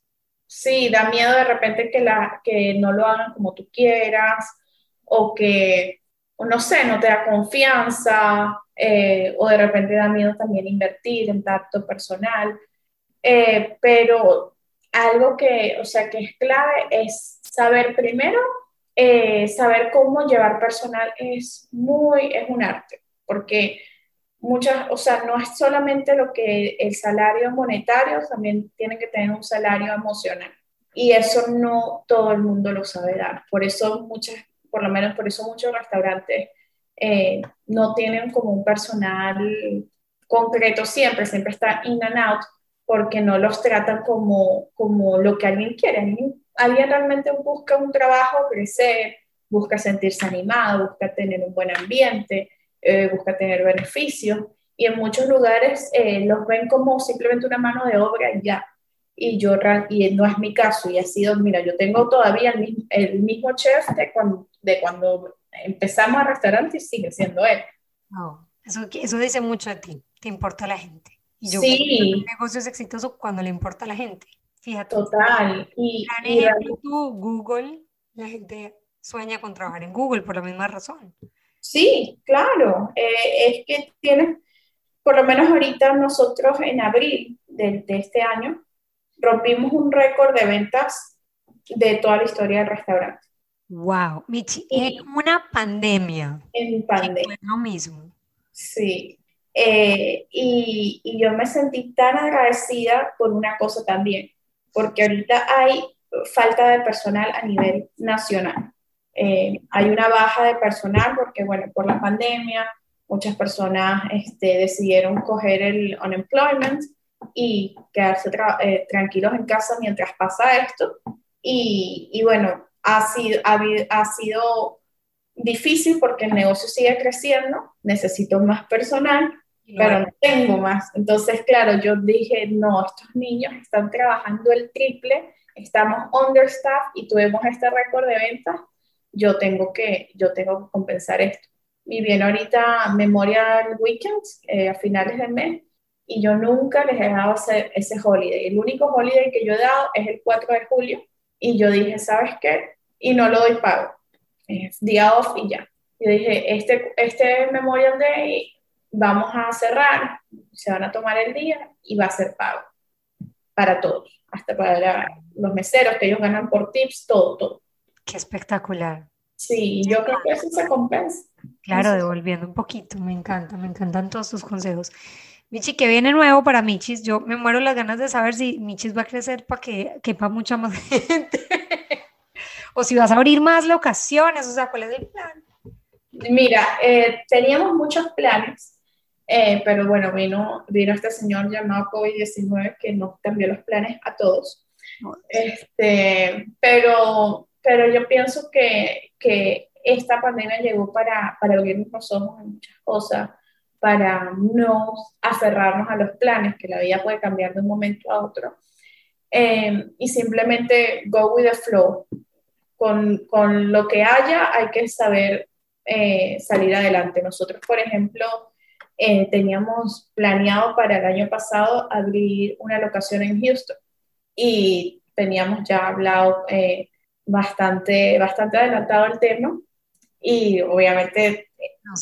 Sí, da miedo de repente que, la, que no lo hagan como tú quieras o que, no sé, no te da confianza eh, o de repente da miedo también invertir en tacto personal. Eh, pero algo que, o sea, que es clave es saber primero, eh, saber cómo llevar personal es muy, es un arte, porque muchas, o sea, no es solamente lo que el salario monetario, también tienen que tener un salario emocional. Y eso no todo el mundo lo sabe dar. Por eso muchas, por lo menos por eso muchos restaurantes eh, no tienen como un personal concreto siempre, siempre está in and out, porque no los tratan como, como lo que alguien quiere. Alguien realmente busca un trabajo, crecer, busca sentirse animado, busca tener un buen ambiente, eh, busca tener beneficios y en muchos lugares eh, los ven como simplemente una mano de obra y ya. Y yo, y no es mi caso, y ha sido, mira, yo tengo todavía el mismo, el mismo chef de cuando, de cuando empezamos a restaurante y sigue siendo él.
eso, eso dice mucho de ti, te importa la gente. Y yo
sí.
un negocio es exitoso cuando le importa a la gente. Fíjate.
Total. Y,
y ejemplo, tú, Google, la gente sueña con trabajar en Google por la misma razón.
Sí, claro. Eh, es que tienes, por lo menos ahorita nosotros en abril de, este año, rompimos un récord de ventas de toda la historia del restaurante.
Wow, Michi, en una pandemia.
En pandemia.
lo mismo.
Sí. Eh, y, y, yo me sentí tan agradecida por una cosa también, porque ahorita hay falta de personal a nivel nacional. Eh, hay una baja de personal porque, bueno, por la pandemia, muchas personas este, decidieron coger el unemployment y quedarse eh, tranquilos en casa mientras pasa esto. Y, y bueno, ha sido, ha, ha, sido difícil porque el negocio sigue creciendo, necesito más personal, pero no tengo más. Entonces, claro, yo dije, no, estos niños están trabajando el triple, estamos understaffed y tuvimos este récord de ventas yo tengo que, yo tengo que compensar esto. Y viene ahorita Memorial Weekends eh, a finales del mes y yo nunca les he dado ese, ese holiday. El único holiday que yo he dado es el 4 de julio y yo dije, ¿sabes qué? Y no lo doy pago. Es día off y ya. Yo dije, este, este Memorial Day vamos a cerrar, se van a tomar el día y va a ser pago para todos, hasta para los meseros que ellos ganan por tips, todo, todo.
Qué espectacular.
Sí, yo creo que eso se compensa.
Claro, devolviendo un poquito, me encanta, me encantan todos tus consejos. Michi, ¿qué viene nuevo para Michis? Yo me muero las ganas de saber si Michis va a crecer para que quepa mucha más [laughs] gente. o si vas a abrir más locaciones, o sea, ¿cuál es el plan?
Mira, eh, teníamos muchos planes, eh, pero bueno, vino, vino este señor llamado COVID-19 que nos cambió los planes a todos. Este, pero pero yo pienso que, que esta pandemia llegó para, para abrirnos los ojos en muchas cosas, para no aferrarnos a los planes, que la vida puede cambiar de un momento a otro, eh, y simplemente go with the flow. Con, con lo que haya hay que saber eh, salir adelante. Nosotros, por ejemplo, eh, teníamos planeado para el año pasado abrir una locación en Houston y teníamos ya hablado eh, bastante, bastante adelantado el tema y obviamente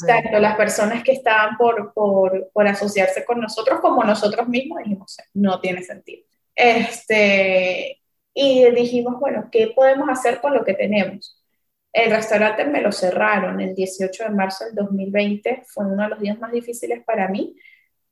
tanto las personas que estaban por, por, por, asociarse con nosotros como nosotros mismos dijimos, no tiene sentido. Este, y dijimos, bueno, ¿qué podemos hacer con lo que tenemos? El restaurante me lo cerraron el 18 de marzo del 2020, fue uno de los días más difíciles para mí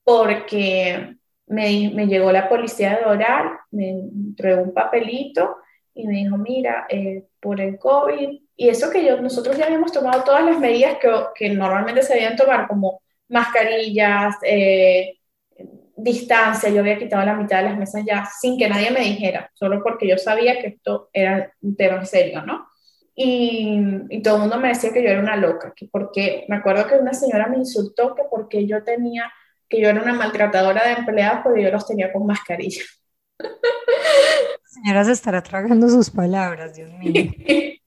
porque me, me llegó la policía de oral, me entregó un papelito y me dijo, mira, eh, por el COVID, y eso que yo, nosotros ya habíamos tomado todas las medidas que, que normalmente se debían tomar, como mascarillas, eh, distancia, yo había quitado la mitad de las mesas ya sin que nadie me dijera, solo porque yo sabía que esto era un tema serio, ¿no? Y, y, todo el mundo me decía que yo era una loca, que porque me acuerdo que una señora me insultó que porque yo tenía, que yo era una maltratadora de empleados porque yo los tenía con mascarilla. [laughs]
señora se estará tragando sus palabras, Dios mío. [laughs]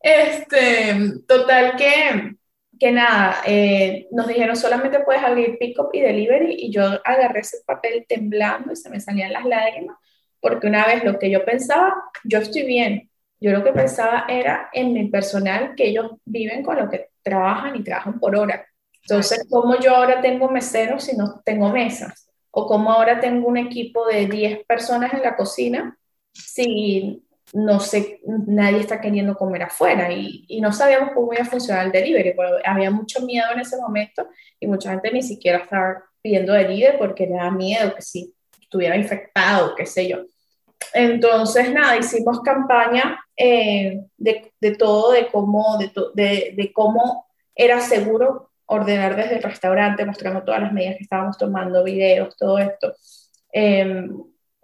este, total que, que nada, eh, nos dijeron solamente puedes abrir pick-up y delivery y yo agarré ese papel temblando y se me salían las lágrimas porque una vez lo que yo pensaba, yo estoy bien, yo lo que pensaba era en mi personal, que ellos viven con lo que trabajan y trabajan por hora. Entonces, ¿cómo yo ahora tengo meseros si no tengo mesas? ¿O cómo ahora tengo un equipo de 10 personas en la cocina si no sé, nadie está queriendo comer afuera? Y, no sabíamos cómo iba a funcionar el delivery, porque había mucho miedo en ese momento y mucha gente ni siquiera estaba pidiendo delivery porque le da miedo que si estuviera infectado, qué sé yo. Entonces, nada, hicimos campaña eh, de, de, todo, de cómo, de, cómo era seguro ordenar desde el restaurante, mostrando todas las medidas que estábamos tomando, videos, todo esto. Eh,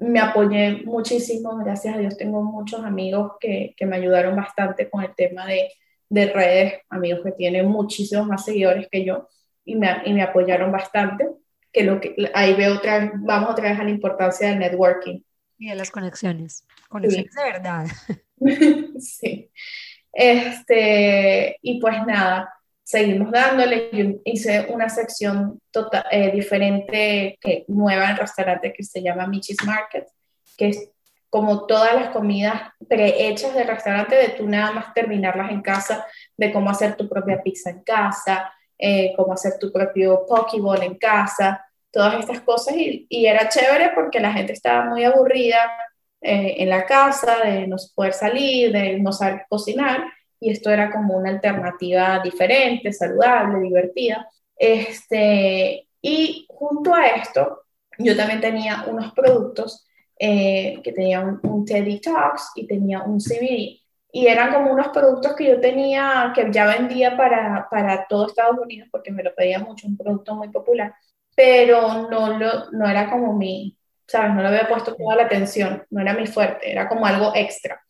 me apoyé muchísimo, gracias a Dios tengo muchos amigos que, que me ayudaron bastante con el tema de, de, redes, amigos que tienen muchísimos más seguidores que yo y me, y me apoyaron bastante, que, lo que ahí veo otra vamos otra vez a la importancia del networking
y de las conexiones, conexiones de verdad. [laughs]
sí. Este, y pues nada, seguimos dándole. Yo hice una sección tota, eh, diferente, nueva en el restaurante que se llama Michi's Market, que es como todas las comidas prehechas del restaurante, de tú nada más terminarlas en casa, de cómo hacer tu propia pizza en casa, eh, cómo hacer tu propio pokeball en casa, todas estas cosas y, y, era chévere porque la gente estaba muy aburrida eh, en la casa, de no poder salir, de no saber cocinar y esto era como una alternativa diferente, saludable, divertida. Este, y junto a esto, yo también tenía unos productos eh, que tenían un, un TED Talks y tenía un CBD y eran como unos productos que yo tenía, que ya vendía para, para todo Estados Unidos porque me lo pedía mucho, un producto muy popular pero no, lo, no era como mi, ¿sabes? No le había puesto toda la atención, no era mi fuerte, era como algo extra.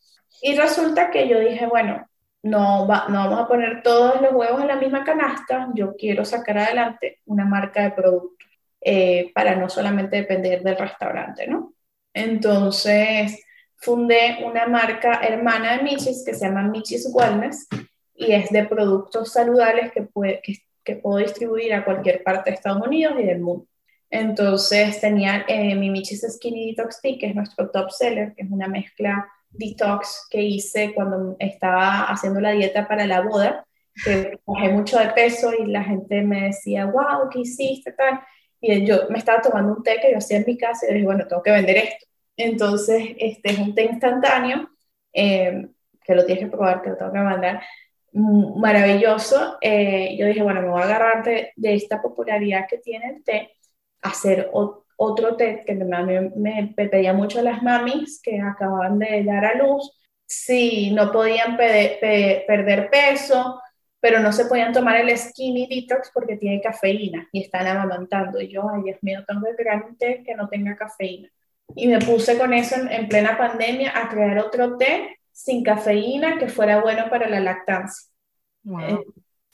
Y resulta que yo dije, bueno, no, va, no vamos a poner todos los huevos en la misma canasta, yo quiero sacar adelante una marca de producto eh, para no solamente depender del restaurante, ¿no? Entonces fundé una marca hermana de Michis que se llama Michis Wellness y es de productos saludables que, puede, que puedo distribuir a cualquier parte de Estados Unidos y del mundo. Entonces tenía eh, mi Michis Skinny Detox Tea, que es nuestro top seller, que es una mezcla detox que hice cuando estaba haciendo la dieta para la boda, que bajé mucho de peso y la gente me decía, wow, ¿qué hiciste? Tal. Y yo me estaba tomando un té que yo hacía en mi casa y dije, bueno, tengo que vender esto. Entonces, este es un té instantáneo, eh, que lo tienes que probar, que lo tengo que mandar, maravilloso. Eh, yo dije, bueno, me voy a agarrar de, esta popularidad que tiene el té, hacer otro té que me, me, pedía mucho las mamis que acababan de dar a luz, si no podían perder peso, pero no se podían tomar el skinny detox porque tiene cafeína y están amamantando. Y yo, ay Dios mío, tengo que crear un té que no tenga cafeína. Y me puse con eso en, en plena pandemia a crear otro té sin cafeína que fuera bueno para la lactancia. Eh,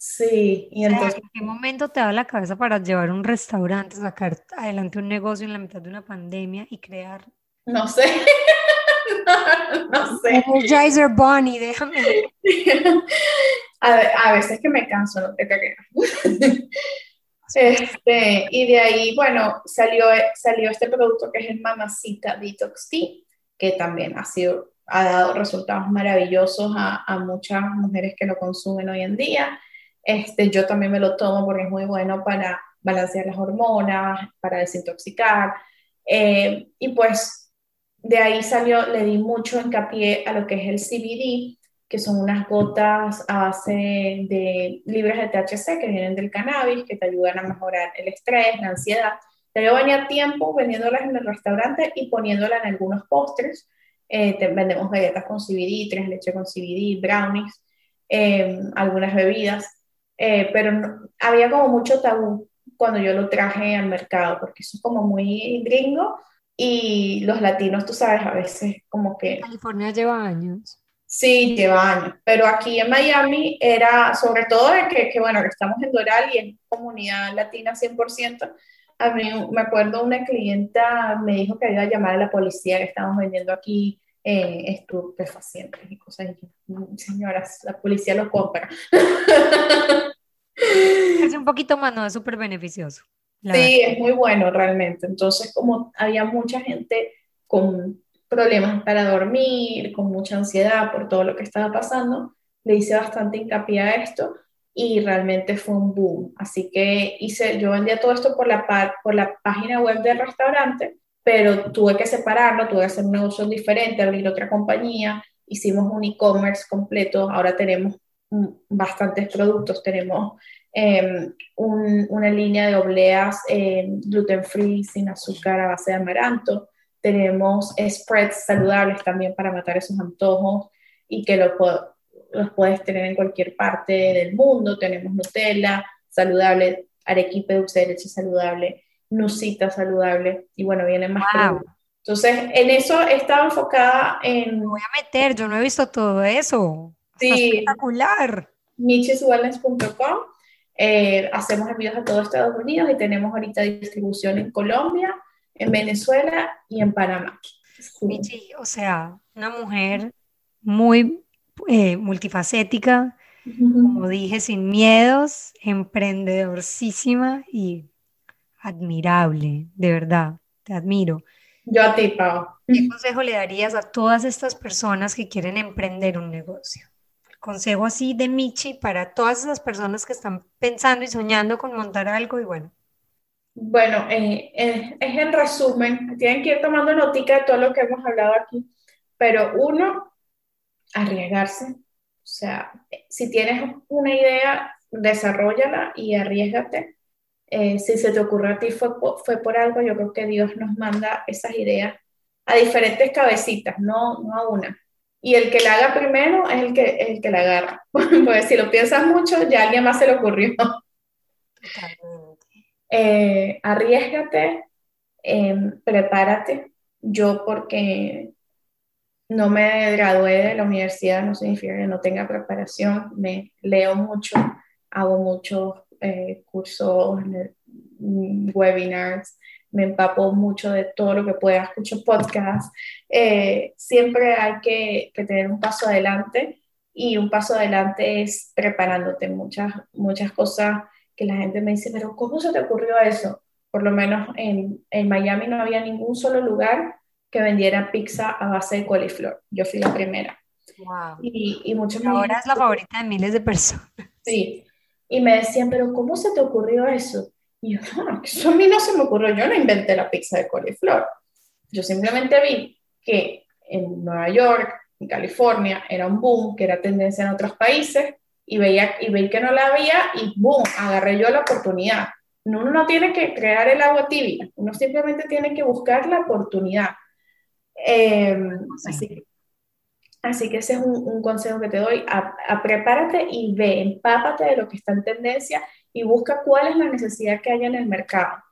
sí, y entonces...
¿En qué momento te da la cabeza para llevar un restaurante, sacar adelante un negocio en la mitad de una pandemia y crear?
No sé. [laughs] no, sé.
Energizer Bunny, déjame. [laughs]
a, a, veces que me canso, no te creas. [laughs] Este, y de ahí, bueno, salió, salió este producto que es el Mamacita Detox Tea, que también ha sido, ha dado resultados maravillosos a, a muchas mujeres que lo consumen hoy en día. Este, yo también me lo tomo porque es muy bueno para balancear las hormonas, para desintoxicar. Eh, y pues de ahí salió, le di mucho hincapié a lo que es el CBD, que son unas gotas a base de libres de THC que vienen del cannabis, que te ayudan a mejorar el estrés, la ansiedad. yo venía tiempo vendiéndolas en el restaurante y poniéndolas en algunos postres. Eh, vendemos galletas con CBD, tres leche con CBD, brownies, eh, algunas bebidas, eh, pero había como mucho tabú cuando yo lo traje al mercado, porque eso es como muy gringo y los latinos, tú sabes, a veces como que...
California lleva años.
Sí, lleva años, pero aquí en Miami era, sobre todo que, que bueno, que estamos en Doral y en comunidad latina 100%, a mí me acuerdo una clienta me dijo que iba a llamar a la policía que estamos vendiendo aquí eh, estupefacientes y cosas. Señoras, la policía lo compra.
Es [laughs] un poquito más, no es súper beneficioso.
Sí, es muy bueno realmente. Entonces, como había mucha gente con problemas para dormir, con mucha ansiedad por todo lo que estaba pasando, le hice bastante hincapié a esto y realmente fue un boom. Así que hice, yo vendía todo esto por la, por la página web del restaurante, pero tuve que separarlo, tuve que hacer un negocio diferente, abrir otra compañía, hicimos un e-commerce completo, ahora tenemos bastantes productos, tenemos em, una línea de obleas em, gluten free, sin azúcar, a base de amaranto, tenemos spreads saludables también para matar esos antojos y que lo los puedes tener en cualquier parte del mundo. Tenemos Nutella saludable, arequipe dulce de leche saludable, nusita saludable y bueno, vienen más Entonces, en eso estaba enfocada en...
Me voy a meter, yo no he visto todo eso. Sí. espectacular.
Micheswellness.com. Eh, hacemos envíos a todo Estados Unidos y tenemos ahorita distribución en Colombia, en Venezuela y en Panamá.
Michi, o sea, una mujer muy eh, multifacética, como dije, sin miedos, emprendedorcísima y admirable, de verdad, te admiro.
Yo a ti, Pau.
¿Qué consejo le darías a todas estas personas que quieren emprender un negocio? consejo así de Michi para todas esas personas que están pensando y soñando con montar algo y bueno,
bueno, eh, eh, es en resumen, tienen que ir tomando notica de todo lo que hemos hablado aquí, pero uno, arriesgarse. O sea, si tienes una idea, desarrollala y arriesgate. Eh, si se te ocurre a ti fue, fue por algo, yo creo que Dios nos manda esas ideas a diferentes cabecitas, no, no a una. Y el que la haga primero es el que, el que la agarra. [laughs] Porque si lo piensas mucho, ya a alguien más se le ocurrió. Eh, arriesgate, em, prepárate. Yo porque no me gradué de la universidad no significa que no tenga preparación, me leo mucho, hago muchos eh, cursos, mm, webinars, me empapo mucho de todo lo que pueda, escucho podcasts. Eh, siempre hay que, que, tener un paso adelante y un paso adelante es preparándote muchas, muchas cosas que la gente me dice, pero ¿cómo se te ocurrió eso? Por lo menos en, en Miami no había ningún solo lugar que vendiera pizza a base de coliflor. Yo fui la primera.
Wow.
Y, y muchos
Ahora es la favorita de miles de personas.
Sí. Y me decían, pero ¿cómo se te ocurrió eso? Y yo, no, eso a mí no se me ocurrió, yo no inventé la pizza de coliflor. Yo simplemente vi que en Nueva York, en California, era un boom, que era tendencia en otros países, y veía y veía que no la había y boom, agarré yo la oportunidad. Uno no tiene que crear el agua tibia, uno simplemente tiene que buscar la oportunidad. Em, así, que, así, que ese es un, consejo que te doy, a, prepárate y ve, empápate de lo que está en tendencia y busca cuál es la necesidad que hay en el mercado.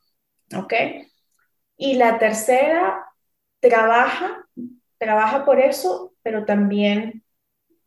¿Ok? Y la tercera, trabaja, trabaja por eso, pero también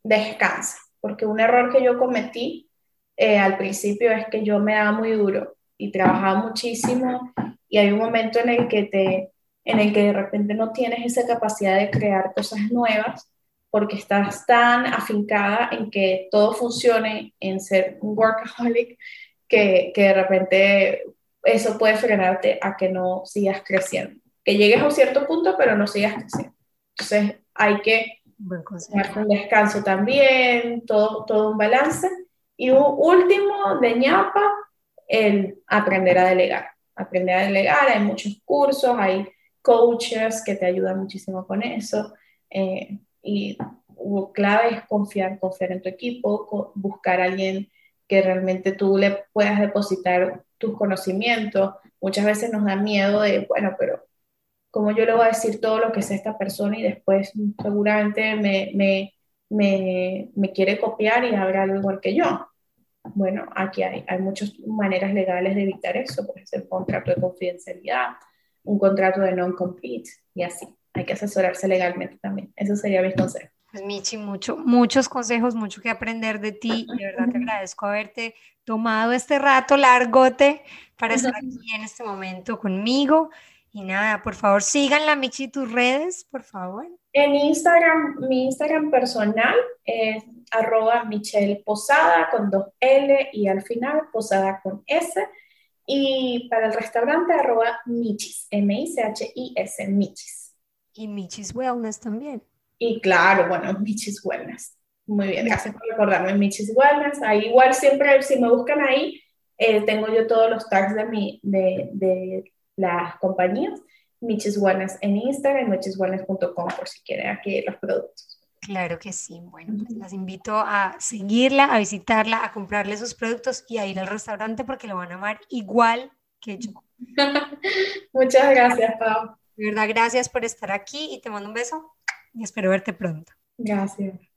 descansa porque un error que yo cometí eh, al principio es que yo me daba muy duro y trabajaba muchísimo y hay un momento en el que te en el que de repente no tienes esa capacidad de crear cosas nuevas porque estás tan afincada en que todo funcione, en ser un workaholic, que, que de repente eso puede frenarte a que no sigas creciendo. Que llegues a un cierto punto, pero no sigas creciendo. Entonces hay que tomar un descanso también, todo, todo un balance. Y un último de ñapa, el aprender a delegar. Aprender a delegar, hay muchos cursos, hay coaches que te ayudan muchísimo con eso. Eh, y clave es confiar, confiar en tu equipo, buscar a alguien que realmente tú le puedas depositar tus conocimientos. Muchas veces nos da miedo de, bueno, pero como yo le voy a decir todo lo que es esta persona y después seguramente me, me, me, me quiere copiar y habrá algo igual que yo. Bueno, aquí hay, hay muchas maneras legales de evitar eso, puede ser un contrato de confidencialidad, un contrato de non-compete y así. Hay que asesorarse legalmente también. Eso sería mi consejo.
Pues Michi, mucho, muchos consejos, mucho que aprender de ti. De verdad te [laughs] agradezco haberte tomado este rato largote para estar [laughs] aquí en este momento conmigo. Y nada, por favor, síganla, Michi, tus redes, por favor.
En Instagram, mi Instagram personal es arroba Michelle Posada con dos L y al final Posada con S. Y para el restaurante, arroba Michis, M-I-C-H-I-S, Michis.
Y Michis Wellness también.
Y claro, bueno, [laughs] Michis Wellness. Muy bien, gracias por recordarme Michis Wellness. Ahí igual siempre, si me buscan ahí, eh, tengo yo todos los tags de, mi, de, de las compañías. Michis Wellness en Instagram, michiswellness.com por si quieren aquí los productos.
Claro que sí. Bueno, pues las invito a seguirla, a visitarla, a comprarle sus productos y a ir al restaurante porque lo van a amar igual que yo. [laughs]
Muchas gracias, Pau.
De verdad, gracias por estar aquí y te mando un beso y espero verte pronto.
Gracias.